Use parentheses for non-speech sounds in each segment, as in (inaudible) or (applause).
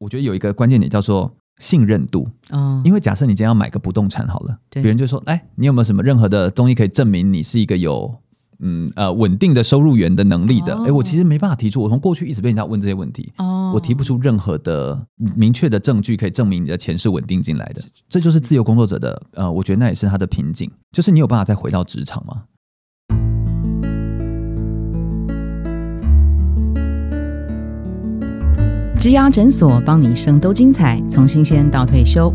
我觉得有一个关键点叫做信任度，哦，因为假设你今天要买个不动产好了，对别人就说，哎，你有没有什么任何的东西可以证明你是一个有嗯呃稳定的收入源的能力的？哦哎、我其实没办法提出，我从过去一直被人家问这些问题。哦，我提不出任何的明确的证据可以证明你的钱是稳定进来的，这就是自由工作者的呃，我觉得那也是他的瓶颈，就是你有办法再回到职场吗？植牙诊所帮你一生都精彩，从新鲜到退休。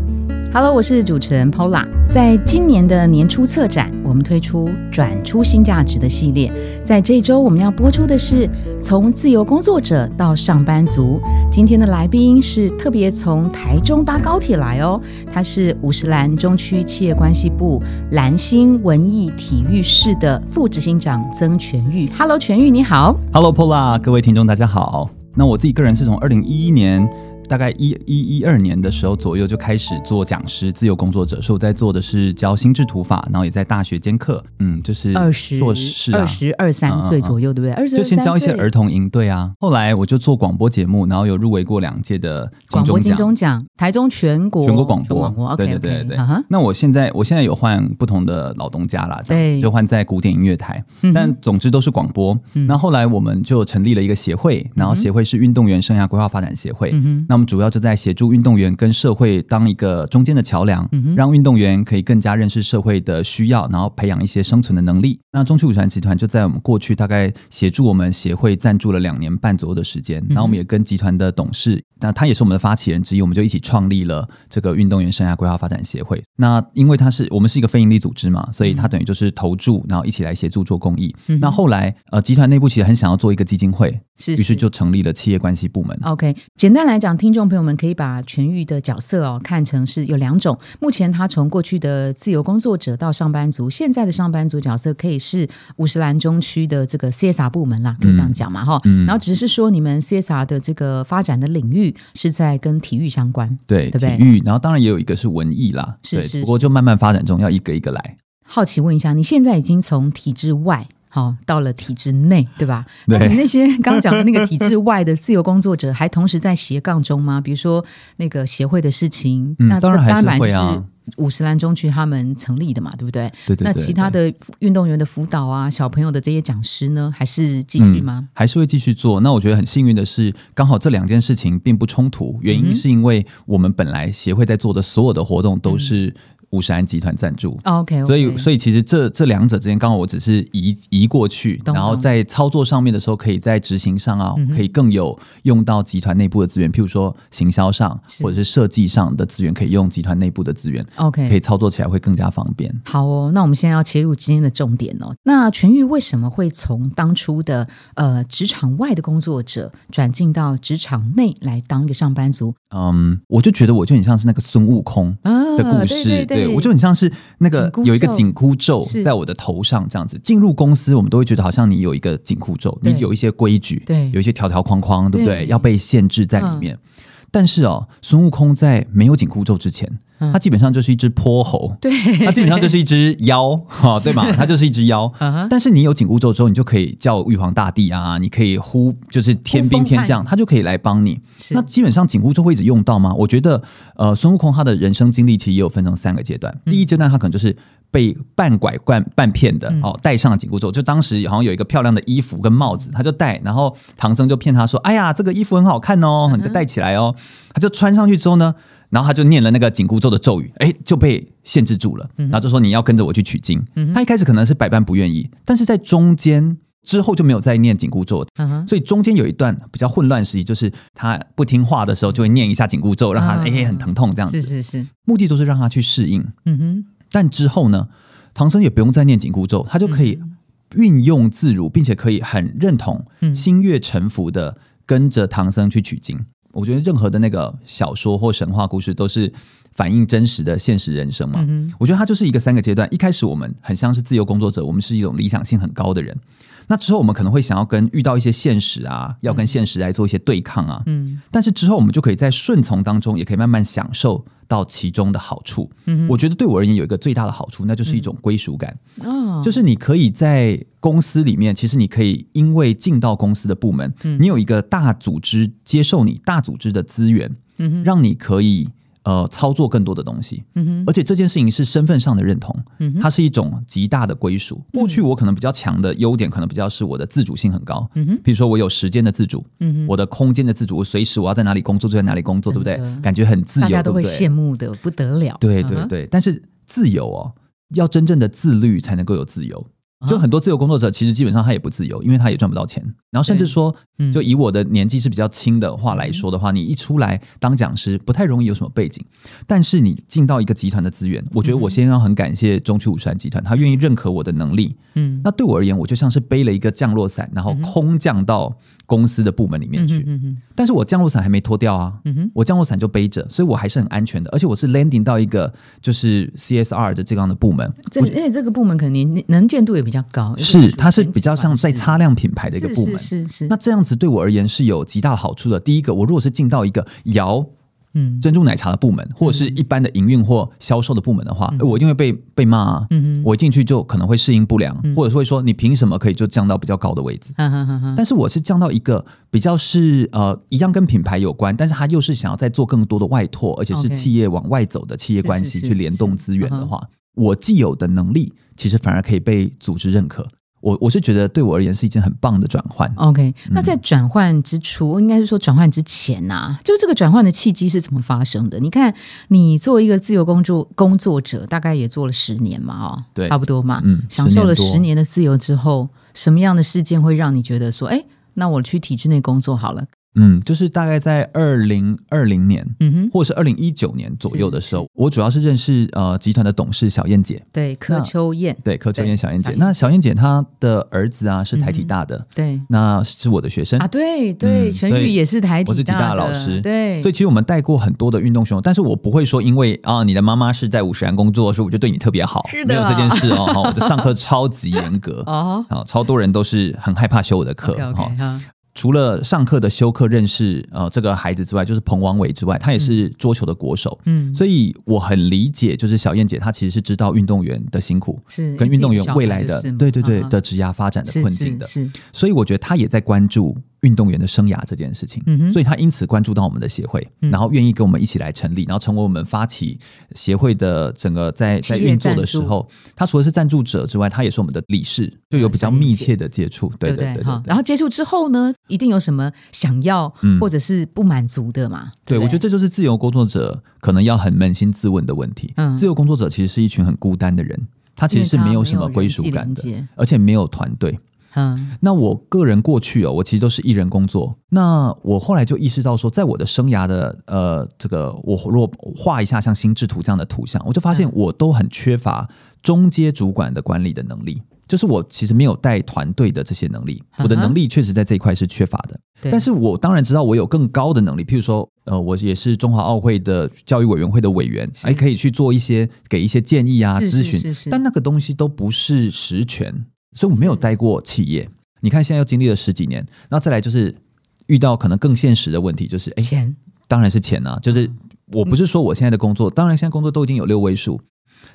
Hello，我是主持人 Pola。在今年的年初策展，我们推出转出新价值的系列。在这周我们要播出的是从自由工作者到上班族。今天的来宾是特别从台中搭高铁来哦，他是五十岚中区企业关系部蓝星文艺体育室的副执行长曾全玉。Hello，全玉你好。Hello Pola，各位听众大家好。那我自己个人是从二零一一年。大概一一一二年的时候左右就开始做讲师、自由工作者，所以我在做的是教心智图法，然后也在大学兼课，嗯，就是二十硕士啊，二十二三岁左右，对不对？二十就先教一些儿童营队啊。后来我就做广播节目，然后有入围过两届的金广播金钟奖。台中全国全国广播，对对对对。那我现在我现在有换不同的老东家啦，对。就换在古典音乐台，嗯但总之都是广播。嗯。那后来我们就成立了一个协会，然后协会是运动员生涯规划发展协会。嗯哼，那我们主要就在协助运动员跟社会当一个中间的桥梁，嗯让运动员可以更加认识社会的需要，然后培养一些生存的能力。那中区武传集团就在我们过去大概协助我们协会赞助了两年半左右的时间，嗯然后我们也跟集团的董事，那他也是我们的发起人之一，我们就一起创立了这个运动员生涯规划发展协会。那因为他是我们是一个非营利组织嘛，所以他等于就是投注，然后一起来协助做公益。嗯那后来呃，集团内部其实很想要做一个基金会，是于是就成立了企业关系部门。OK，简单来讲，听众朋友们可以把全愈的角色哦看成是有两种。目前他从过去的自由工作者到上班族，现在的上班族角色可以是五十岚中区的这个 CSR 部门啦，可以这样讲嘛哈。嗯然后只是说你们 CSR 的这个发展的领域是在跟体育相关。对对不对体育，然后当然也有一个是文艺啦，是是对不过就慢慢发展中，要一个一个来。好奇问一下，你现在已经从体制外。好，到了体制内，对吧？对那你那些刚刚讲的那个体制外的自由工作者，还同时在斜杠中吗？比如说那个协会的事情，那嗯当然还是会啊是五十岚中区他们成立的嘛，对不对？对对对那其他的运动员的辅导啊，小朋友的这些讲师呢，还是继续吗？还是会继续做。那我觉得很幸运的是，刚好这两件事情并不冲突，原因是因为我们本来协会在做的所有的活动都是五十安集团赞助。OK，, 所以，所以其实这这两者之间，刚好我只是移移过去，然后在操作上面的时候，可以在执行上啊，嗯可以更有用到集团内部的资源，譬如说行销上或者是设计上的资源，可以用集团内部的资源，OK，可以操作起来会更加方便。好哦，那我们现在要切入今天的重点哦。那全玉为什么会从当初的呃职场外的工作者转进到职场内来当一个上班族嗯，我就觉得我就很像是那个孙悟空，啊的故事，对对我就很像是那个有一个紧箍咒在我的头上这样子。进入公司，我们都会觉得好像你有一个紧箍咒，你有一些规矩，对有一些条条框框，对不对？对要被限制在里面。但是哦，孙悟空在没有紧箍咒之前，嗯他基本上就是一只泼猴，对，他基本上就是一只妖，(laughs) 哈、对吧？他就是一只妖。嗯但是你有紧箍咒之后，你就可以叫玉皇大帝啊，你可以呼，就是天兵天将，他就可以来帮你。那基本上紧箍咒会一直用到吗？我觉得，呃，孙悟空他的人生经历其实也有分成三个阶段。嗯第一阶段他可能就是被半拐半半骗的、嗯哦，戴上了紧箍咒。就当时好像有一个漂亮的衣服跟帽子，他就戴，然后唐僧就骗他说：“哎呀，这个衣服很好看哦，嗯你就戴起来哦。他就穿上去之后呢，然后他就念了那个紧箍咒的咒语，哎，就被限制住了。然后就说你要跟着我去取经。嗯他一开始可能是百般不愿意，但是在中间之后就没有再念紧箍咒，嗯，所以中间有一段比较混乱时期，就是他不听话的时候，就会念一下紧箍咒，让他啊哎、很疼痛这样子。是是是，目的都是让他去适应。嗯哼，但之后呢，唐僧也不用再念紧箍咒，他就可以运用自如，并且可以很认同、嗯心悦诚服的跟着唐僧去取经。我觉得任何的那个小说或神话故事都是反映真实的现实人生嘛。嗯，我觉得它就是一个三个阶段。一开始我们很像是自由工作者，我们是一种理想性很高的人。那之后我们可能会想要跟遇到一些现实啊，要跟现实来做一些对抗啊。嗯。但是之后我们就可以在顺从当中，也可以慢慢享受到其中的好处。嗯我觉得对我而言有一个最大的好处，那就是一种归属感。哼，哦，就是你可以在公司里面，其实你可以因为进到公司的部门，嗯。你有一个大组织接受你大组织的资源，嗯，让你可以呃操作更多的东西。嗯哼，而且这件事情是身份上的认同，嗯哼，它是一种极大的归属。过去我可能比较强的优点，可能比较是我的自主性很高。嗯哼，比如说我有时间的自主，嗯哼，我的空间的自主，我随时我要在哪里工作就在哪里工作，对不对？感觉很自由，大家都会羡慕的不得了。对对对，但是自由哦，要真正的自律才能够有自由。就很多自由工作者，其实基本上他也不自由，因为他也赚不到钱。然后甚至说，嗯。就以我的年纪是比较轻的话来说的话，你一出来当讲师，不太容易有什么背景。但是你进到一个集团的资源，我觉得我先要很感谢中区五三集团，他愿意认可我的能力。嗯，那对我而言，我就像是背了一个降落伞，然后空降到公司的部门里面去。但是我降落伞还没脱掉啊，嗯，我降落伞就背着，所以我还是很安全的。而且我是 landing 到一个就是 CSR 的这样的部门，这而且这个部门肯定能见度也比较高，是它是比较像在擦亮品牌的一个部门。是是是。那这样子对我而言是有极大好处的。第一个，我如果是进到一个摇嗯。珍珠奶茶的部门，或者是一般的营运或销售的部门的话，我一定会被被骂啊。嗯我一进去就可能会适应不良，或者会说你凭什么可以就降到比较高的位置？但是我是降到一个比较是呃一样跟品牌有关，但是它又是想要再做更多的外拓，而且是企业往外走的企业关系去联动资源的嗯话，我既有的能力其实反而可以被组织认可。我我是觉得对我而言是一件很棒的转换。OK，那嗯在转换之初，应该是说转换之前呐、就是这个转换的契机是怎么发生的？你看，你作为一个自由工作工作者，大概也做了十年嘛，哦，对差不多嘛，嗯享受了10年多十年的自由之后，什么样的事件会让你觉得说，哎，那我去体制内工作好了？嗯，就是大概在二零二零年。嗯哼，或者是二零一九年左右的时候，我主要是认识呃集团的董事小燕姐，对，柯秋燕，对柯秋燕小燕姐。那小燕姐她的儿子啊是台体大的，对那是我的学生啊，对对，全宇也是台体我是体大的老师对，所以其实我们带过很多的运动选手，但是我不会说因为啊你的妈妈是在五十岚工作，所以我就对你特别好，是的没有这件事哦。哈，我的上课超级严格。(laughs) 哦好，超多人都是很害怕修我的课哈，除了上课的休克认识呃这个孩子之外，就是彭王伟之外，他也是桌球的国手，嗯，所以我很理解，就是小燕姐她其实是知道运动员的辛苦，是跟运动员未来的对对对的职涯发展的困境的，是是，所以我觉得她也在关注运动员的生涯这件事情，所以他因此关注到我们的协会，嗯。然后愿意跟我们一起来成立，然后成为我们发起协会的整个在在运作的时候，他除了是赞助者之外，他也是我们的理事，就有比较密切的接触，对对？对然后接触之后呢，一定有什么想要嗯。或者是不满足的嘛？对，不我觉得这就是自由工作者可能要很扪心自问的问题。嗯。自由工作者其实是一群很孤单的人，他其实是没有什么归属感的而且没有团队。嗯那我个人过去哦，我其实都是一人工作。那我后来就意识到说，在我的生涯的呃这个，我如果画一下像心智图这样的图像，我就发现嗯我都很缺乏中阶主管的管理的能力。就是我其实没有带团队的这些能力，我的能力确实在这一块是缺乏的。对，但是我当然知道我有更高的能力，譬如说，呃，我也是中华奥会的教育委员会的委员，是哎，可以去做一些给一些建议啊、咨询但那个东西都不是实权，所以我没有待过企业。你看，现在又经历了十几年，然后再来就是遇到可能更现实的问题，就是哎，钱当然是钱啊，就是我不是说我现在的工作，当然现在工作都已经有六位数，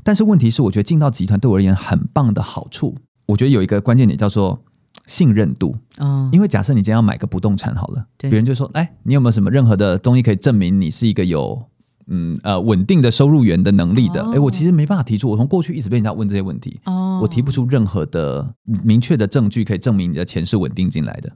但是问题是，我觉得进到集团对我而言很棒的好处，我觉得有一个关键点叫做信任度。哦，因为假设你今天要买个不动产好了，对别人就说：“哎，你有没有什么任何的东西可以证明你是一个有嗯呃稳定的收入源的能力的？”哦哎、我其实没办法提出，我从过去一直被人家问这些问题，哦，我提不出任何的明确的证据可以证明你的钱是稳定进来的。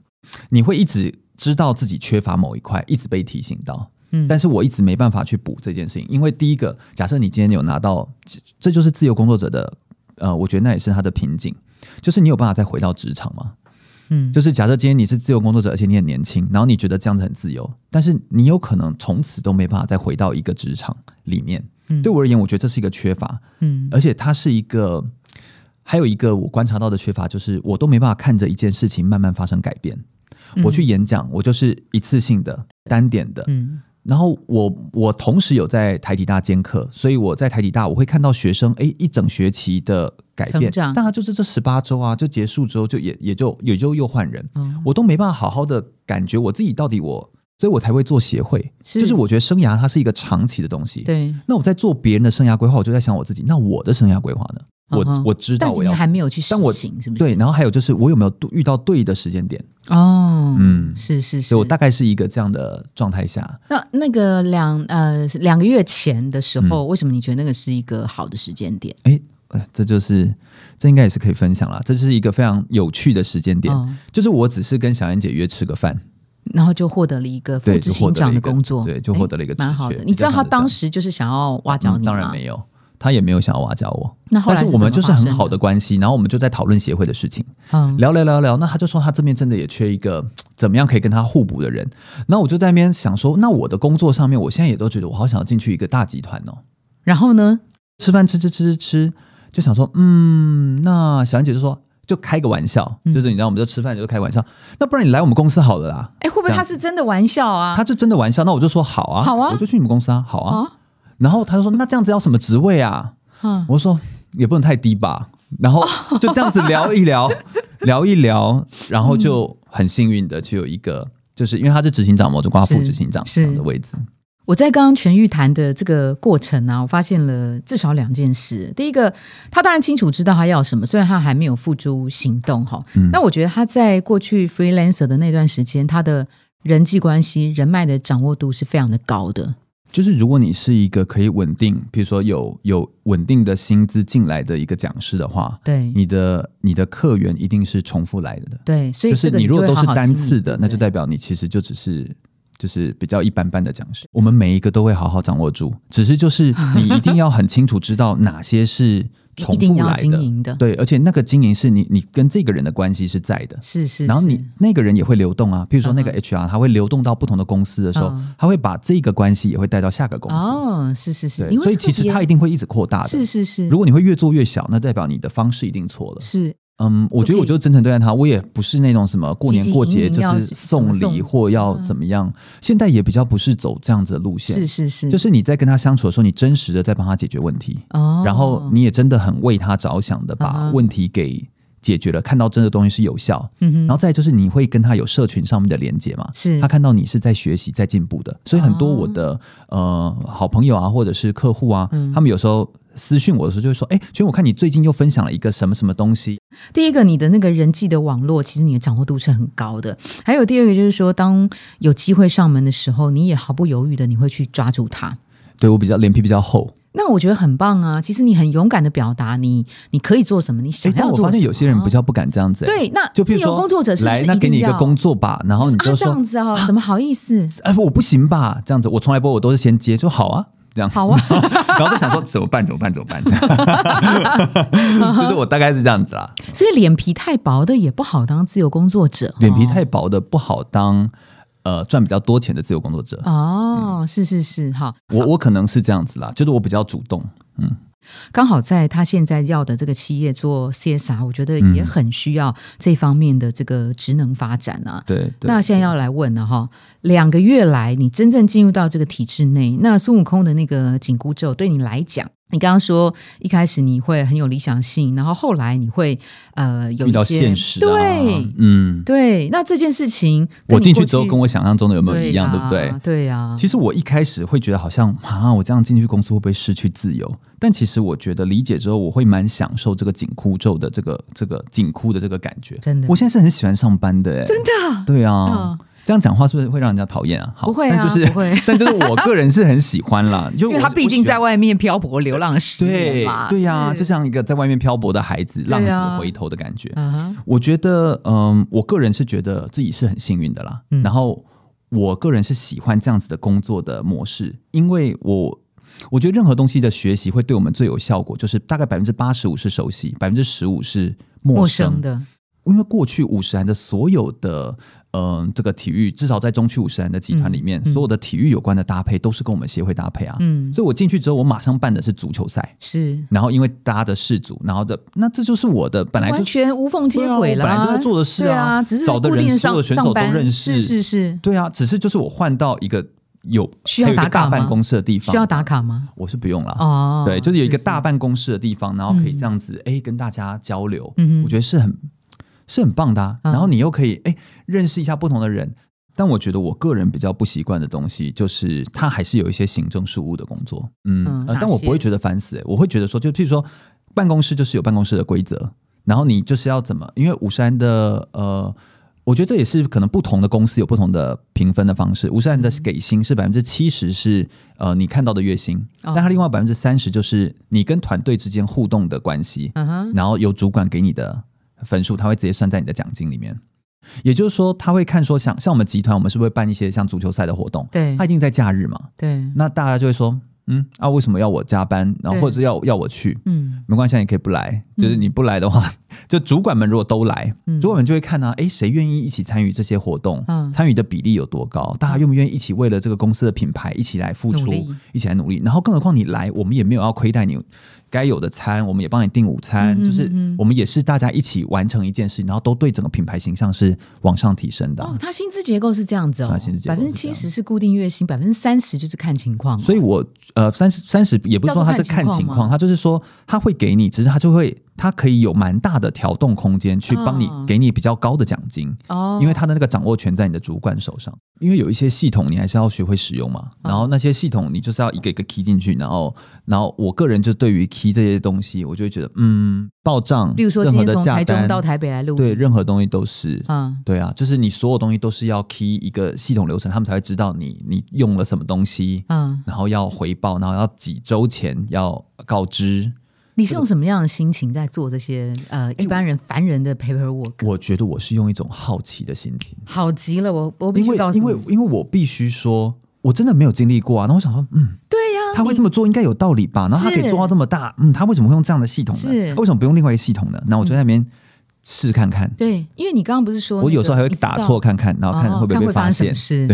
你会一直知道自己缺乏某一块，一直被提醒到。嗯，但是我一直没办法去补这件事情，因为第一个，假设你今天有拿到，这这就是自由工作者的，呃，我觉得那也是他的瓶颈，就是你有办法再回到职场吗？嗯，就是假设今天你是自由工作者，而且你很年轻，然后你觉得这样子很自由，但是你有可能从此都没办法再回到一个职场里面。嗯对我而言，我觉得这是一个缺乏，嗯而且它是一个，还有一个我观察到的缺乏，就是我都没办法看着一件事情慢慢发生改变。我去演讲，我就是一次性的、单点的，嗯然后我我同时有在台体大兼课，所以我在台体大我会看到学生哎一整学期的改变，但他就是这十八周啊，就结束之后就也也就也就又换人，哦我都没办法好好的感觉我自己到底我，所以我才会做协会，是就是我觉得生涯它是一个长期的东西，。对那我在做别人的生涯规划，我就在想我自己，那我的生涯规划呢？我、我知道但是你我要还没有去实行，是不是？对，然后还有就是我有没有遇到对的时间点，哦，嗯是是是我。大概是一个这样的状态下。那那个两呃两个月前的时嗯候，为什么你觉得那个是一个好的时间点？哎，呃这就是这应该也是可以分享啦。这是一个非常有趣的时间点，嗯就是我只是跟小燕姐约吃个饭，然后就获得了一个副对，执行长的工作，对，就获得了一个诶蛮好的。你知道他当时时就是想要挖角你吗？当然没有，他也没有想要挖角我。那后来但是我们就是很好的，关系，然后我们就在讨论协会的事情，嗯，聊聊聊聊。那他就说他这边真的也缺一个 (tsk) 怎么样可以跟他互补的人。那我就在那边想说，那我的工作上面，我现在也都觉得我好想要进去一个大集团哦。然后呢？吃饭吃吃吃吃吃，就想说，嗯，那小安姐就说，就开个玩笑，嗯就是你知道，我们就吃饭就开玩笑，那不然你来我们公司好了啦。哎，会不会他是真的玩笑啊？他就真的玩笑，那我就说好啊，好啊我就去你们公司啊，好啊。啊，然后他就说，那这样子要什么职位啊？嗯，我说也不能太低吧。然后就这样子聊一聊，(laughs) 聊一聊，然后就很幸运的就有一个，就是因为他是执行长嘛，我就挂副执行长是的位置。我在刚刚全玉谈的这个过程啊，我发现了至少两件事。第一个，他当然清楚知道他要什么，虽然他还没有付诸行动哈。嗯那我觉得他在过去 freelancer 的那段时间，他的人际关系、人脉的掌握度是非常的高的。就是如果你是一个可以稳定，比如说有有稳定的薪资进来的一个讲师的话，对你的你的客源一定是重复来的。对，所以就是你如果都是单次的，那就代表你其实就只是就是比较一般般的讲师。我们每一个都会好好掌握住，只是就是你一定要很清楚知道哪些是重复来的。的，对，而且那个经营是你你跟这个人的关系是在的。是是。然后你那个人也会流动啊，譬如说那个嗯 HR，他会流动到不同的公司的时候嗯，他会把这个关系也会带到下个公司。哦，是是是，所以其实他一定会一直扩大的。是是是，如果你会越做越小，那代表你的方式一定错了。是嗯，我觉得我就真诚对待他，我也不是那种什么过年过节就是送礼或要怎么样，现在也比较不是走这样子的路线。是是是，就是你在跟他相处的时候，你真实的在帮他解决问题，哦，然后你也真的很为他着想的嗯把问题给解决了，看到真的东西是有效，嗯哼，然后再就是你会跟他有社群上面的连接嘛，是。他看到你是在学习、在进步的，所以很多我的、呃好朋友啊，或者是客户啊，嗯。他们有时候私讯我的时候就会说：“哎，全我看你最近又分享了一个什么什么东西。第一个，你的那个人际的网络，其实你的掌握度是很高的。还有第二个，就是说，当有机会上门的时候，你也毫不犹豫的，你会去抓住它。对我比较脸皮比较厚，那我觉得很棒啊！其实你很勇敢的表达你你可以做什么，你哎想，要做什么。发现有些人比较不敢这样子、哎对，那就譬如说工作者是不来，那给你一个工作吧，然后你就啊这样子啊？怎么好意思？哎，我不行吧？这样子，我从来不，我都是先接，说好啊，这样，好啊，(laughs) 然后就想说怎么办？怎么办？怎么办？(laughs) 就是我大概是这样子啦，所以脸皮太薄的也不好当自由工作者，脸皮哦太薄的不好当，呃，赚比较多钱的自由工作者。哦，是是是，好，我我可能是这样子啦，就是我比较主动，嗯，刚好在他现在要的这个企业做 CSR，我觉得也嗯很需要这方面的这个职能发展啊。对对。那现在要来问了哈，两个月来你真正进入到这个体制内，那孙悟空的那个紧箍咒对你来讲，你刚刚说一开始你会很有理想性，然后后来你会呃有遇到现实、啊，对、嗯，对，那这件事情我进去之后跟我想象中的有没有一样，对呀不对？对呀、其实我一开始会觉得好像啊，我这样进去公司会不会失去自由？但其实我觉得理解之后，我会蛮享受这个紧箍咒的这个这个紧箍的这个感觉。真的我现在是很喜欢上班的，哎，真的，对啊。嗯这样讲话是不是会让人家讨厌啊？好，不会啊但就是不会。(laughs) 但就是我个人是很喜欢啦，(laughs) 就因为他我毕竟在外面漂泊流浪了十年嘛，对呀、是。就像一个在外面漂泊的孩子，浪子回头的感觉。我觉得，嗯，我个人是觉得自己是很幸运的啦。嗯。然后，我个人是喜欢这样子的工作的模式，因为我我觉得任何东西的学习会对我们最有效果，就是大概百分之八十五是熟悉，百分之十五是陌生的，因为过去五十人的所有的，嗯、这个体育，至少在中区五十人的集团里面，嗯嗯。所有的体育有关的搭配都是跟我们协会搭配啊。嗯，所以我进去之后，我马上办的是足球赛，是。然后因为大家的氏族，然后的那这就是我的本来就完全无缝接轨了、本来就在做的事啊只是找的人所有的选手都认识。是是是，对啊，只是就是我换到一个有需要还有一个打卡大办公室的地方，需要打，卡吗？我是不用了。哦，对，就是有一个大，办公室的地方，然后可以嗯。这样子哎、跟大家交流，嗯我觉得是很是很棒的、啊。嗯然后你又可以哎、认识一下不同的人。但我觉得我个人比较不习惯的东西，就是它还是有一些行政事务的工作，嗯，嗯呃但我不会觉得烦死、欸，我会觉得说，就譬如说办公室就是有办公室的规则，然后你就是要怎么？因为五山的呃，我觉得这也是可能不同的公司有不同的评分的方式。五山的给薪是百分之七十是呃你看到的月薪，哦但它另外百分之三十就是你跟团队之间互动的关系，嗯，然后由主管给你的分数，他会直接算在你的奖金里面。也就是说，他会看说，像像我们集团，我们是不是会办一些像足球赛的活动？对他一定在假日嘛，对，那大家就会说，嗯啊，为什么要我加班？然后或者是要要我去？嗯没关系，你可以不来。就是你不来的话，(laughs) 就主管们如果都来，嗯主管们就会看啊，哎，谁愿意一起参与这些活动？嗯参与的比例有多高？大家愿不愿意一起为了这个公司的品牌一起来付出，一起来努力？然后更何况你来，我们也没有要亏待你该有的餐，我们也帮你订午餐，就是嗯我们也是大家一起完成一件事，然后都对整个品牌形象是往上提升的啊、哦，它薪资结构是这样子哦百分之七十是固定月薪，百分之三十就是看情况哦。所以我呃三十三十也不是说他是看情况，他就是说他会给你，只是他就会他可以有蛮大的调动空间去帮你哦给你比较高的奖金，哦，因为它的那个掌握权在你的主管手上。因为有一些系统你还是要学会使用嘛，嗯然后那些系统你就是要一个一个 key 进去，然后然后我个人就对于 key 这些东西，我就会觉得嗯报账，例如说任何的今天从价单台中到台北来录，对，任何东西都是。嗯，对啊，就是你所有东西都是要 key 一个系统流程，他们才会知道你你用了什么东西，嗯，然后要回报，然后要几周前要告知。你是用什么样的心情在做这些呃一般人凡人的 paperwork？我觉得我是用一种好奇的心情，好极了，我我必因为须告诉你，因为因为我必须说，我真的没有经历过啊。然后我想说，嗯，对呀，他会这么做应该有道理吧？然后他可以做到这么大，嗯，他为什么会用这样的系统呢？是他为什么不用另外一个系统呢？那我就在那边试看看。对，因为你刚刚不是说我有时候还会打错看看，然后看哦会不会被发生现。什么事？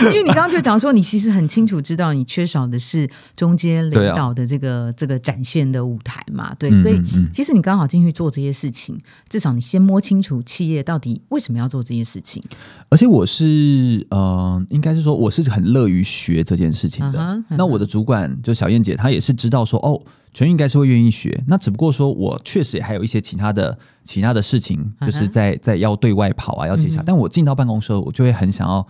对，(laughs) 因为你刚刚就讲说，你其实很清楚知道你缺少的是中间领导的这个、这个展现的舞台嘛，对，所以嗯嗯嗯其实你刚好进去做这些事情，至少你先摸清楚企业到底为什么要做这些事情。而且我是呃，应该是说我是很乐于学这件事情的。那我的主管就小燕姐，她也是知道说哦，全应该是会愿意学。那只不过说我确实也还有一些其他的其他的事情，就是在在要对外跑啊，要接洽。嗯但我进到办公室，我就会很想要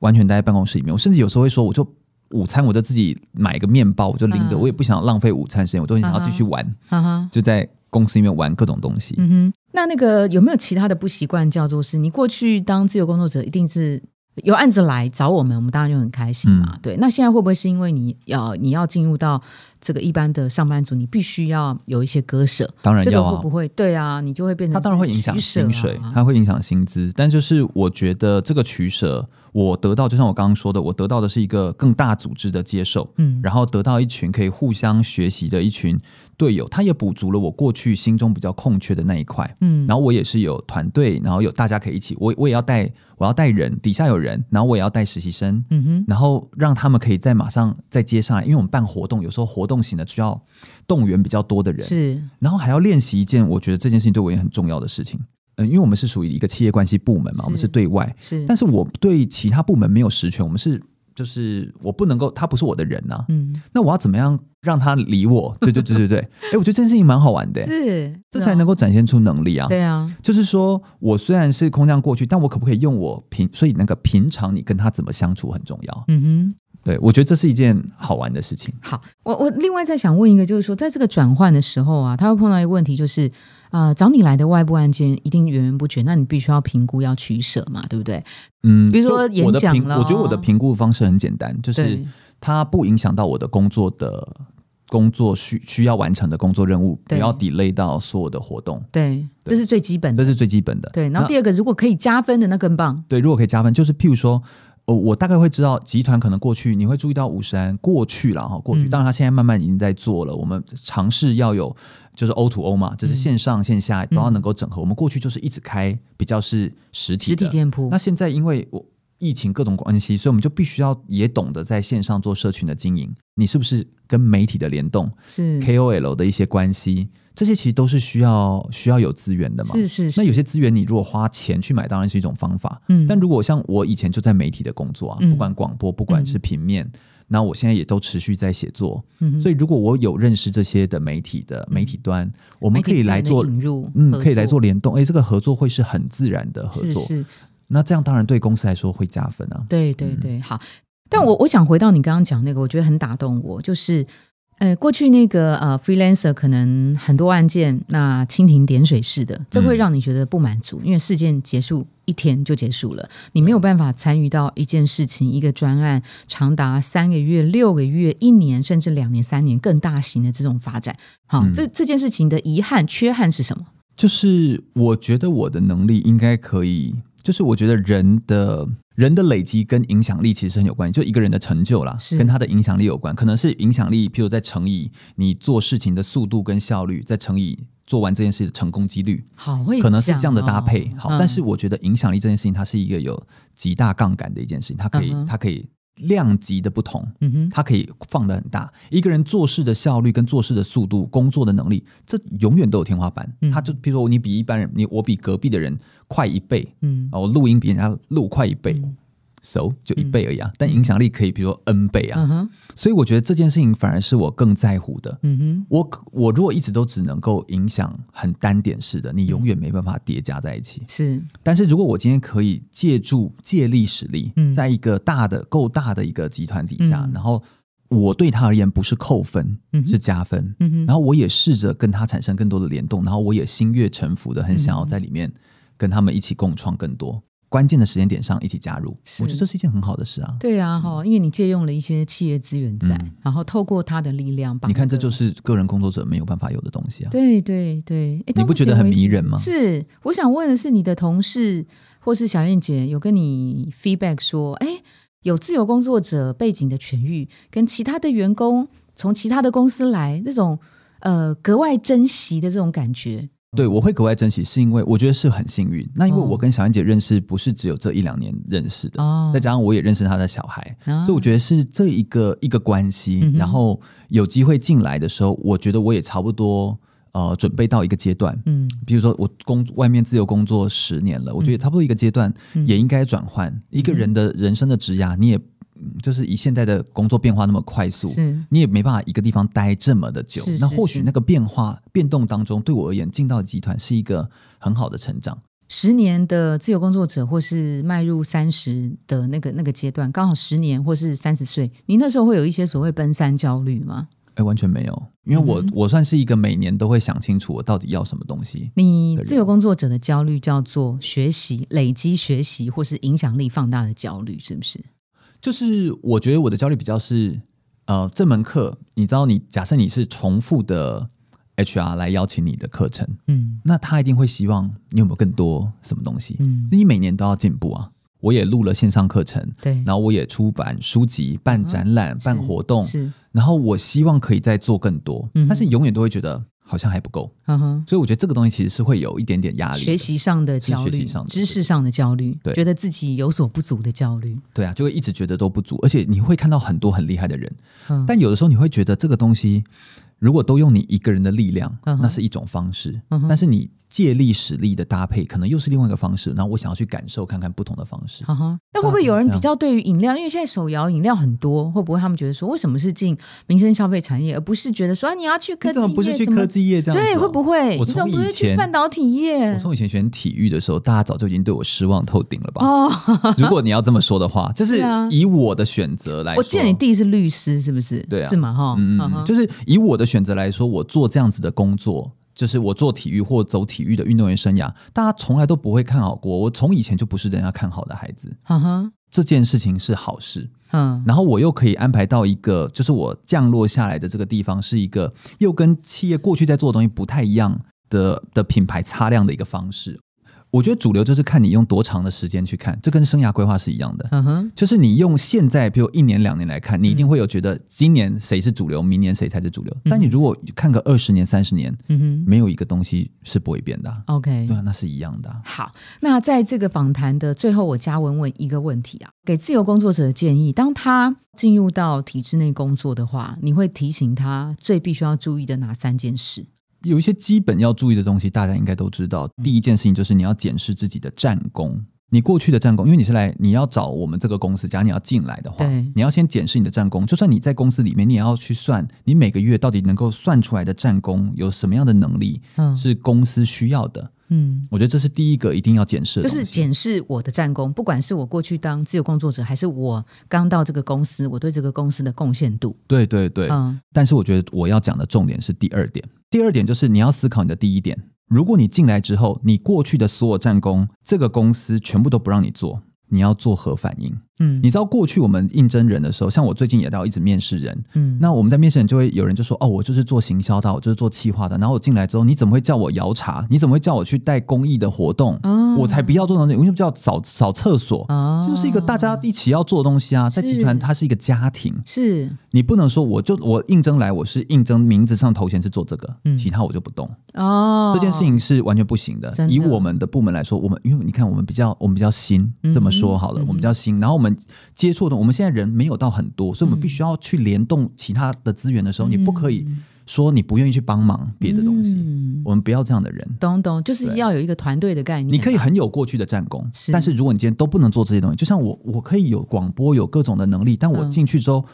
完全待在办公室里面。我甚至有时候会说，我就午餐我就自己买个面包，我就拎着，嗯我也不想浪费午餐时间，我都很想要继续玩，哈哈，就在公司里面玩各种东西。嗯哼，那那个有没有其他的不习惯？叫做是你过去当自由工作者，一定是有案子来找我们，我们当然就很开心嘛。嗯对，那现在会不会是因为你要你要进入到这个一般的上班族，你必须要有一些割舍？当然要啊，个会不会对啊？你就会变成它当然会影响薪水，它会影响薪资，但就是我觉得这个取舍，我得到就像我刚刚说的，我得到的是一个更大组织的接受，嗯然后得到一群可以互相学习的一群队友，他也补足了我过去心中比较空缺的那一块。嗯然后我也是有团队，然后有大家可以一起，我我也要带，我要带人，底下有人，然后我也要带实习生，嗯哼然后让他们可以在马上再接上来，因为我们办活动有时候活动型的需要动员比较多的人，是然后还要练习一件我觉得这件事情对我也很重要的事情。嗯，因为我们是属于一个企业关系部门嘛，我们是对外，是，但是我对其他部门没有实权，我们是就是我不能够，他不是我的人呐、嗯那我要怎么样让他理我？对对对对对，(laughs) 哎，我觉得这件事情蛮好玩的，是这才能够展现出能力啊。对啊，就是说我虽然是空降过去，但我可不可以用我平？所以那个平常你跟他怎么相处很重要。嗯哼。对我觉得这是一件好玩的事情。好，我我另外再想问一个，就是说，在这个转换的时候啊，他会碰到一个问题，就是呃，找你来的外部案件一定源源不绝，那你必须要评估，要取舍嘛，对不对？嗯，比如说演讲了我觉得我的评估方式很简单，就是它不影响到我的工作的工作需需要完成的工作任务，不要 delay 到所有的活动，对，对这是最基本的。这是最基本的。对，然后第二个，如果可以加分的，那更棒。对，如果可以加分，就是譬如说。呃，我大概会知道集团可能过去你会注意到五十安过去了哈，过去，嗯当然他现在慢慢已经在做了。我们尝试要有就是 O to O 嘛，就是线上线下都要能够整合。我们过去就是一直开比较是实体实体的，店铺那现在因为我疫情各种关系，所以我们就必须要也懂得在线上做社群的经营。你是不是跟媒体的联动、是 KOL 的一些关系，这些其实都是需要需要有资源的嘛？是是是，那有些资源你如果花钱去买，当然是一种方法。嗯但如果像我以前就在媒体的工作啊，嗯不管广播，不管是平面。那我现在也都持续在写作，嗯所以如果我有认识这些的媒体的媒体端，我们可以来做，引入，嗯，可以来做联动。哎，这个合作会是很自然的合作。是是，那这样当然对公司来说会加分啊。对对对，好。但我我想回到你刚刚讲那个，我觉得很打动我，就是呃，过去那个呃，freelancer 可能很多案件，那蜻蜓点水式的，这会让你觉得不满足，因为事件结束一天就结束了，你没有办法参与到一件事情、一个专案长达三个月、六个月、一年，甚至两年、三年更大型的这种发展。好，这这件事情的遗憾、缺憾是什么？就是我觉得我的能力应该可以，就是我觉得人的。人的累积跟影响力其实很有关系，就一个人的成就啦，跟他的影响力有关。可能是影响力，譬如再乘以你做事情的速度跟效率，再乘以做完这件事的成功几率。好，可能是这样的搭配。好，但是我觉得影响力这件事情，它是一个有极大杠杆的一件事情，它可以，它可以。量级的不同，嗯哼，它可以放的很大。一个人做事的效率跟做事的速度、工作的能力，这永远都有天花板。他就比如说，你比一般人，你我比隔壁的人快一倍，嗯，我录音比人家录快一倍。So 就一倍而已啊，但影响力可以比如说 n 倍啊，所以我觉得这件事情反而是我更在乎的。嗯哼，我我如果一直都只能够影响很单点式的，你永远没办法叠加在一起。是，但是如果我今天可以借助借力使力，在一个大的够大的一个集团底下，然后我对他而言不是扣分，是加分。嗯哼，然后我也试着跟他产生更多的联动，然后我也心悦诚服的很想要在里面跟他们一起共创更多。关键的时间点上一起加入，我觉得这是一件很好的事啊。对啊，哈，因为你借用了一些企业资源在，然后透过他的力量，你看这就是个人工作者没有办法有的东西啊。对对对，你不觉得很迷人吗？是，我想问的是，你的同事或是小燕姐有跟你 feedback 说，哎，有自由工作者背景的痊愈，跟其他的员工从其他的公司来，这种呃格外珍惜的这种感觉。对，我会格外珍惜，是因为我觉得是很幸运。那因为我跟小燕姐认识，不是只有这一两年认识的，再加上我也认识她的小孩，所以我觉得是这一个一个关系。然后有机会进来的时候，我觉得我也差不多呃准备到一个阶段。嗯，比如说我工外面自由工作十年了，我觉得差不多一个阶段也应该转换一个人的人生的职涯，你也。就是以现在的工作变化那么快速，你也没办法一个地方待这么的久。那或许那个变化变动当中，对我而言，进到集团是一个很好的成长。十年的自由工作者，或是迈入三十的那个那个阶段，刚好十年或是三十岁，你那时候会有一些所谓奔三焦虑吗？哎，完全没有，因为我我算是一个每年都会想清楚我到底要什么东西。你自由工作者的焦虑叫做学习、累积学习，或是影响力放大的焦虑，是不是？就是我觉得我的焦虑比较是，呃，这门课，你知道，你假设你是重复的 HR 来邀请你的课程，嗯，那他一定会希望你有没有更多什么东西，嗯，你每年都要进步啊。我也录了线上课程，对，然后我也出版书籍、办展览、办活动，是，然后我希望可以再做更多，嗯，但是永远都会觉得。好像还不够，嗯哼，所以我觉得这个东西其实是会有一点点压力，学习上的焦虑，知识上的焦虑，对，觉得自己有所不足的焦虑，对啊，就会一直觉得都不足，而且你会看到很多很厉害的人，嗯，但有的时候你会觉得这个东西如果都用你一个人的力量，那是一种方式，但是你。借力使力的搭配，可能又是另外一个方式。然后我想要去感受看看不同的方式。那会不会有人比较对于饮料？因为现在手摇饮料很多，会不会他们觉得说，为什么是进民生消费产业，而不是觉得说你要去科技业？不是去科技业这样？对，会不会？我从以前半导体业，我从以前选体育的时候，大家早就已经对我失望透顶了吧？哦，如果你要这么说的话，(laughs) 就是以我的选择来，我记得你弟是律师，是不是？对啊，是吗？哈，嗯，就是以我的选择来说，我做这样子的工作。就是我做体育或走体育的运动员生涯，大家从来都不会看好过我。从以前就不是人家看好的孩子。这件事情是好事。嗯，然后我又可以安排到一个，就是我降落下来的这个地方，是一个又跟企业过去在做的东西不太一样的的品牌擦亮的一个方式。我觉得主流就是看你用多长的时间去看，这跟生涯规划是一样的。嗯哼，就是你用现在，比如一年两年来看，你一定会有觉得今年谁是主流，明年谁才是主流。但你如果看个二十年、三十年，嗯哼，没有一个东西是不会变的。OK，对啊，那是一样的。好，那在这个访谈的最后，我加问问一个问题啊，给自由工作者的建议：当他进入到体制内工作的话，你会提醒他最必须要注意的哪三件事？有一些基本要注意的东西，大家应该都知道。第一件事情就是你要检视自己的战功，你过去的战功，因为你是来你要找我们这个公司，假如你要进来的话，你要先检视你的战功。就算你在公司里面，你也要去算你每个月到底能够算出来的战功有什么样的能力，是公司需要的。嗯，我觉得这是第一个一定要检视的，就是检视我的战功，不管是我过去当自由工作者，还是我刚到这个公司，我对这个公司的贡献度。对对对。嗯但是我觉得我要讲的重点是第二点，第二点就是你要思考你的第一点。如果你进来之后，你过去的所有战功，这个公司全部都不让你做，你要做何反应？嗯你知道过去我们应征人的时候，像我最近也到一直面试人，嗯，那我们在面试人就会有人就说哦，我就是做行销的，我就是做企划的。然后我进来之后，你怎么会叫我摇茶？你怎么会叫我去带公益的活动？哦我才不要做那种，为什么叫扫扫厕所？哦就是一个大家一起要做的东西啊，在集团它是一个家庭，是你不能说我就我应征来我是应征名字上头衔是做这个，嗯其他我就不动。哦，这件事情是完全不行的。的以我们的部门来说，我们因为你看我们比较我们比较新，这么说好了，嗯我们比较新，然后我们接触的我们现在人没有到很多，所以我们嗯必须要去联动其他的资源的时候，你不可以说你不愿意去帮忙别的东西。嗯。我们不要这样的人。懂懂，就是要有一个团队的概念。你可以很有过去的战功，是。但是如果你今天都不能做这些东西，就像我，我可以有广播，有各种的能力，但我嗯。进去之后，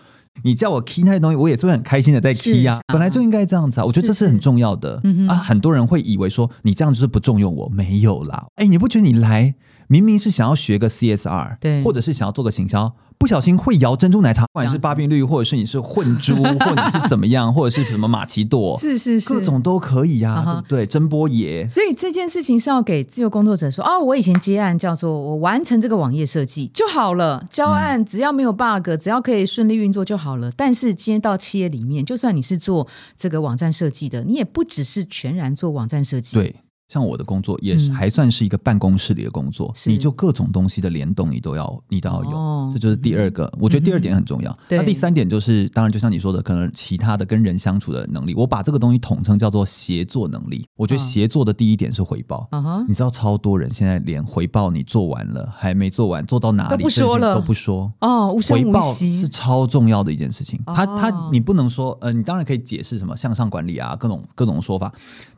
你叫我 key 那些东西，我也是会很开心的在 key 啊，本来就应该这样子啊，我觉得这是是。很重要的。啊。很多人会以为说你这样就是不重用我，没有啦，哎，你不觉得你来明明是想要学个 CSR，对。或者是想要做个行销，不小心会摇珍珠奶茶，不管是发病率，或者是你是混珠，(laughs) 或者是怎么样，或者是什么马奇朵，是是是。各种都可以呀、对不对？真波爷。所以这件事情是要给自由工作者说哦，我以前接案叫做我完成这个网页设计就好了，交案只要没有 bug，、只要可以顺利运作就好了。但是今天到企业里面，就算你是做这个网站设计的，你也不只是全然做网站设计，，对，像我的工作也是嗯还算是一个办公室里的工作，你就各种东西的联动，你都要你都要有。哦这就是第二个，我觉得第二点很重要。对那第三点就是，当然就像你说的，可能其他的跟人相处的能力，我把这个东西统称叫做协作能力。我觉得嗯协作的第一点是回报。你知道超多人现在连回报你做完了还没做完，做到哪里都不说了都不说。哦，无声无回报是超重要的一件事情。他哦他你不能说呃，你当然可以解释什么向上管理啊，各种各种说法，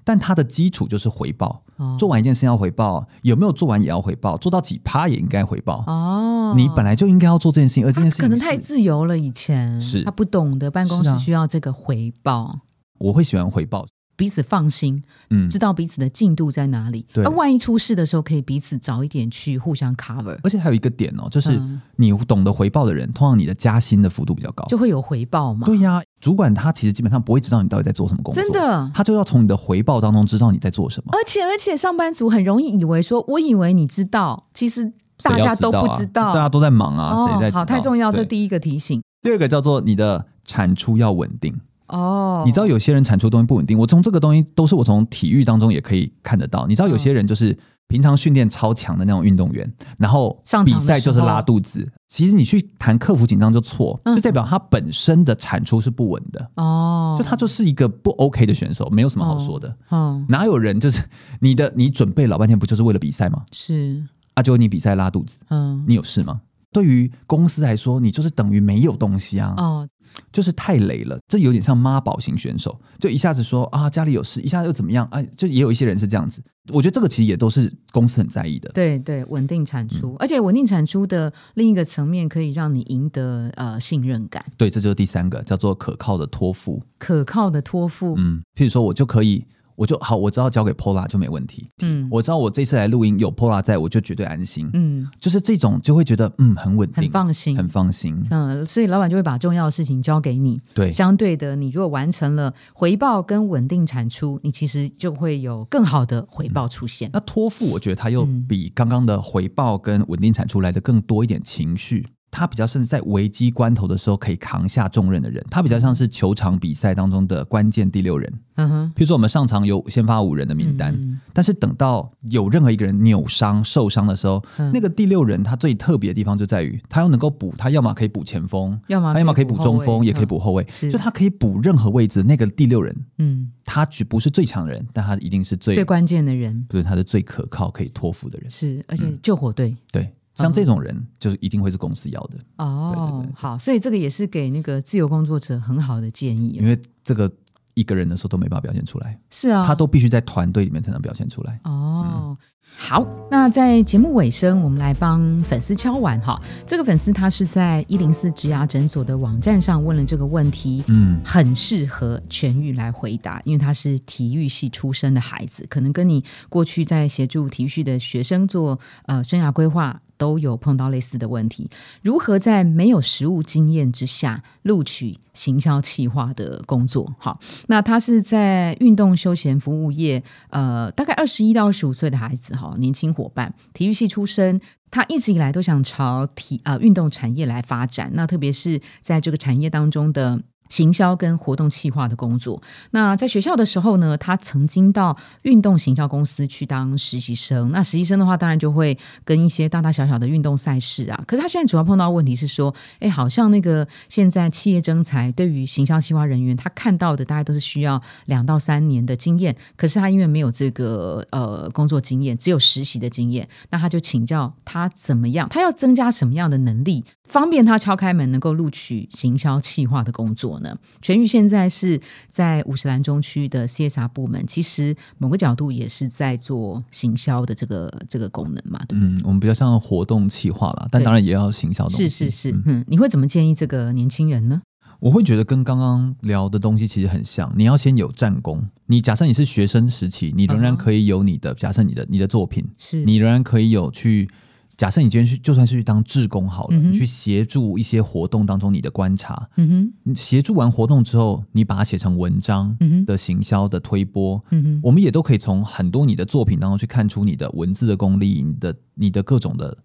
但它的基础就是回报。哦做完一件事情要回报，有没有做完也要回报，做到几趴也应该回报。哦，你本来就应该要做这件事情，而这件事情可能太自由了，以前是他不懂得办公室需要这个回报。我会喜欢回报。彼此放心，嗯知，道彼此的进度在哪里。对而万一出事的时候，可以彼此早一点去互相 cover，而且还有一个点哦，就是嗯你懂得回报的人，通常你的加薪的幅度比较高。就会有回报嘛。对呀、主管他其实基本上不会知道你到底在做什么工作，真的他就要从你的回报当中知道你在做什么。而且而且，上班族很容易以为说，我以为你知道，其实大家都不知道。大家都在忙啊，谁在？好，太重要，这第一个提醒。第二个叫做你的产出要稳定。哦，你知道有些人产出东西不稳定，我从这个东西都是我从体育当中也可以看得到。你知道有些人就是平常训练超强的那种运动员，然后上比赛就是拉肚子。其实你去谈克服紧张就错，嗯就代表他本身的产出是不稳的，哦，就他就是一个不 OK 的选手，没有什么好说的。嗯，哪有人就是你的你准备老半天不就是为了比赛吗？是啊，结果你比赛拉肚子，嗯你有事吗？对于公司来说，你就是等于没有东西啊。哦，就是太累了，这有点像妈宝型选手，就一下子说啊家里有事，一下子又怎么样，哎、就也有一些人是这样子。我觉得这个其实也都是公司很在意的。对对，稳定产嗯出，而且稳定产出的另一个层面，可以让你赢得呃信任感，对，这就是第三个叫做可靠的托付。可靠的托付。嗯，譬如说我就可以，我就好，我知道交给 Pola 就没问题。嗯我知道我这次来录音有 Pola 在，我就绝对安心。嗯，就是这种就会觉得嗯很稳定，很放心很放心。嗯，所以老板就会把重要的事情交给你。对，相对的，你如果完成了回报跟稳定产出，你其实就会有更好的回报出现。那托付我觉得它又嗯比刚刚的回报跟稳定产出来的更多一点情绪。他比较甚至在危机关头的时候可以扛下重任的人，他比较像是球场比赛当中的关键第六人。嗯哼，比如说，我们上场有先发五人的名单，嗯但是等到有任何一个人扭伤、受伤的时候，嗯那个第六人他最特别的地方就在于，他又能够补，他要么可以补前锋，要么他要么可以补中锋，也可以补后卫，是就他可以补任何位置。那个第六人，嗯，他只不是最强的人，但他一定是最最关键的人不是他是最可靠、可以托付的人。是，而嗯且救火队。对，像这种人，就是一定会是公司要的，哦，对对对。好，所以这个也是给那个自由工作者很好的建议因。为这个一个人的时候都没办法表现出来，是啊，他都必须在团队里面才能表现出来。哦，好，那在节目尾声，我们来帮粉丝敲完哈。这个粉丝他是在一零四植牙诊所的网站上问了这个问题，嗯，很适合全域来回答，因为他是体育系出身的孩子，可能跟你过去在协助体育系的学生做呃生涯规划。都有碰到类似的问题，如何在没有实务经验之下录取行销企划的工作？好，那他是在运动休闲服务业，呃，大概二十一到二十五岁的孩子，哈，年轻伙伴，体育系出身，他一直以来都想朝体呃运动产业来发展，那特别是在这个产业当中的。行销跟活动企划的工作。那在学校的时候呢，他曾经到运动行销公司去当实习生。那实习生的话，当然就会跟一些大大小小的运动赛事啊。可是他现在主要碰到问题是说，哎，好像那个现在企业征才对于行销企划人员，他看到的大概都是需要两到三年的经验。可是他因为没有这个呃工作经验，只有实习的经验，那他就请教他怎么样，他要增加什么样的能力，方便他敲开门，能够录取行销企划的工作。呢，全域现在是在五十岚中区的 CSR 部门，其实某个角度也是在做行销的这个这个功能嘛，对不对？嗯，我们比较像活动企划啦，但当然也要行销东西。是是是，嗯，你会怎么建议这个年轻人呢？我会觉得跟刚刚聊的东西其实很像，你要先有战功。你假设你是学生时期，你仍然可以有你的假设，你的你的作品，是你仍然可以有去。假设你今天去，就算是去当志工好了，你去协助一些活动当中你的观察，嗯哼，你协助完活动之后，你把它写成文章的行销的推播，嗯哼，我们也都可以从很多你的作品当中去看出你的文字的功力，你的你的各种的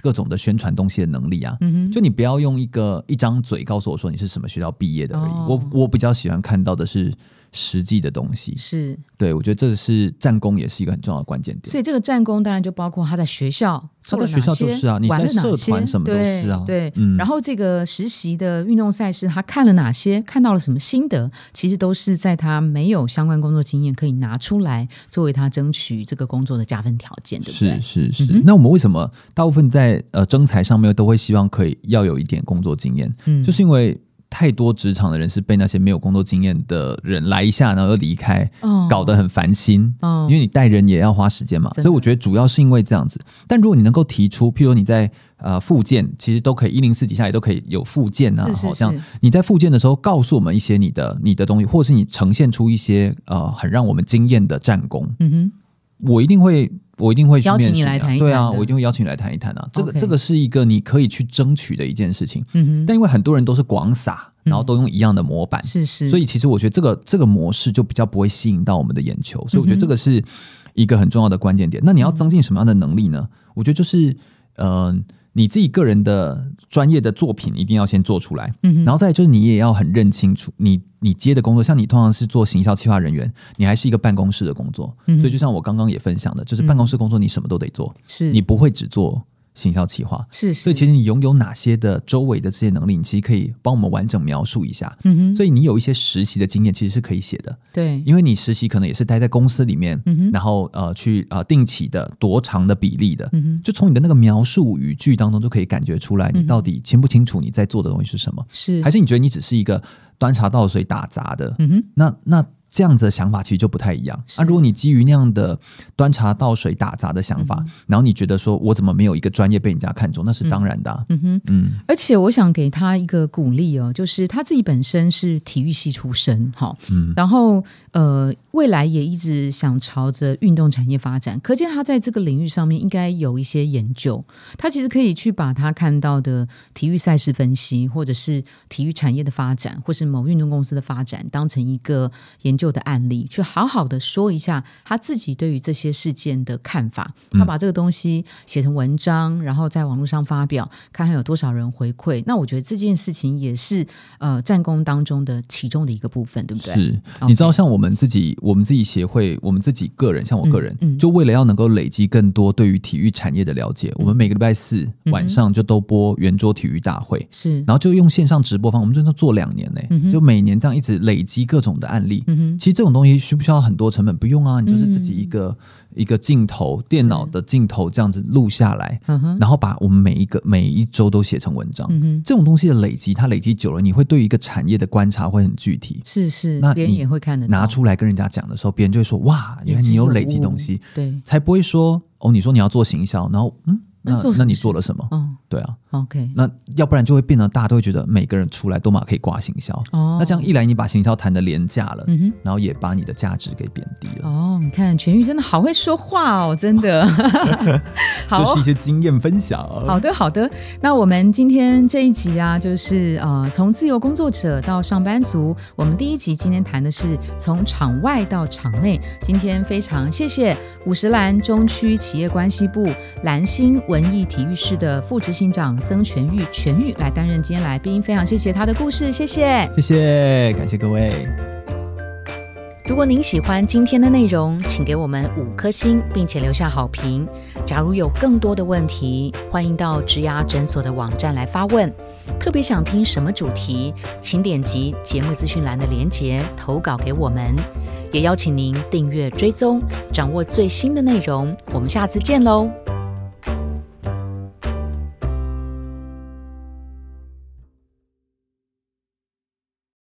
各种的宣传东西的能力啊，就你不要用一个一张嘴告诉我说你是什么学校毕业的而已，我我比较喜欢看到的是。实际的东西是对，我觉得这是战功，也是一个很重要的关键点。所以这个战功当然就包括他在学校，他在学校就是啊，你在社团什么都是啊，对，嗯。然后这个实习的运动赛事，他看了哪些，看到了什么心得，其实都是在他没有相关工作经验可以拿出来作为他争取这个工作的加分条件，对不对？是是是。那我们为什么大部分在呃征才上面都会希望可以要有一点工作经验？嗯，就是因为。太多职场的人是被那些没有工作经验的人来一下，然后又离开，搞得很烦心。因为你带人也要花时间嘛，所以我觉得主要是因为这样子。但如果你能够提出，譬如你在呃附件，其实都可以一零四底下也都可以有附件啊，好像你在附件的时候告诉我们一些你的你的东西，或是你呈现出一些呃很让我们惊艳的战功。嗯哼，我一定会。我一定会邀请你来谈一谈，对啊，我一定会邀请你来谈一谈啊。这个这个是一个你可以去争取的一件事情。嗯哼。但因为很多人都是广撒，然后都用一样的模板，是是。所以其实我觉得这个这个模式就比较不会吸引到我们的眼球。所以我觉得这个是一个很重要的关键点。那你要增进什么样的能力呢？我觉得就是嗯。你自己个人的专业的作品一定要先做出来，嗯，然后再就是你也要很认清楚，你你接的工作，像你通常是做行销企划人员，你还是一个办公室的工作，所以就像我刚刚也分享的，就是办公室工作你什么都得做，是。你不会只做。行销企划是，是所以其实你拥有哪些的周围的这些能力，你其实可以帮我们完整描述一下。嗯哼，所以你有一些实习的经验，其实是可以写的。对，因为你实习可能也是待在公司里面，嗯哼，然后呃去呃定期的多长的比例的，嗯哼，就从你的那个描述语句当中就可以感觉出来，你到底清不清楚你在做的东西是什么？是，还是你觉得你只是一个端茶倒水打杂的？嗯哼，那那。这样子的想法其实就不太一样。那如果你基于那样的端茶倒水打杂的想法，然后你觉得说我怎么没有一个专业被人家看中，那是当然的。嗯哼，嗯。而且我想给他一个鼓励哦，就是他自己本身是体育系出身，哈，嗯，然后呃，未来也一直想朝着运动产业发展，可见他在这个领域上面应该有一些研究。他其实可以去把他看到的体育赛事分析，或者是体育产业的发展，或是某运动公司的发展，当成一个研究。的案例，去好好的说一下他自己对于这些事件的看法。他把这个东西写成文章，然后在网络上发表，看看有多少人回馈。那我觉得这件事情也是呃战功当中的其中的一个部分，对不对？是，你知道，像我们自己，我们自己协会，我们自己个人，像我个人，就为了要能够累积更多对于体育产业的了解，我们每个礼拜四晚上就都播圆桌体育大会，是，然后就用线上直播方，我们真的做两年呢，就每年这样一直累积各种的案例。其实这种东西需不需要很多成本？不用啊，你就是自己一个一个镜头，电脑的镜头这样子录下来，然后把我们每一个每一周都写成文章。这种东西的累积，它累积久了，你会对一个产业的观察会很具体。是是，那别人也会看的。拿出来跟人家讲的时候，别人就会说：“哇，原来你有累积东西。”对，才不会说。哦，你说你要做行销，然后嗯，那那你做了什么？嗯对啊，，OK，那要不然就会变得大家都会觉得每个人出来都嘛可以挂行销，哦那这样一来你把行销谈的廉价了，嗯哼。然后也把你的价值给贬低了。哦，你看全玉真的好会说话哦，真的。(laughs) 好哦这是一些经验分享。好的，好的。那我们今天这一集啊，就是呃，从自由工作者到上班族。我们第一集今天谈的是从场外到场内。今天非常谢谢五十岚中区企业关系部蓝星文艺体育室的副执行长曾全玉全玉来担任今天来宾，非常谢谢他的故事，谢谢。谢谢，感谢各位。如果您喜欢今天的内容，请给我们五颗星，并且留下好评。假如有更多的问题，欢迎到植牙诊所的网站来发问。特别想听什么主题，请点击节目资讯栏的连结投稿给我们。也邀请您订阅追踪，掌握最新的内容。我们下次见喽！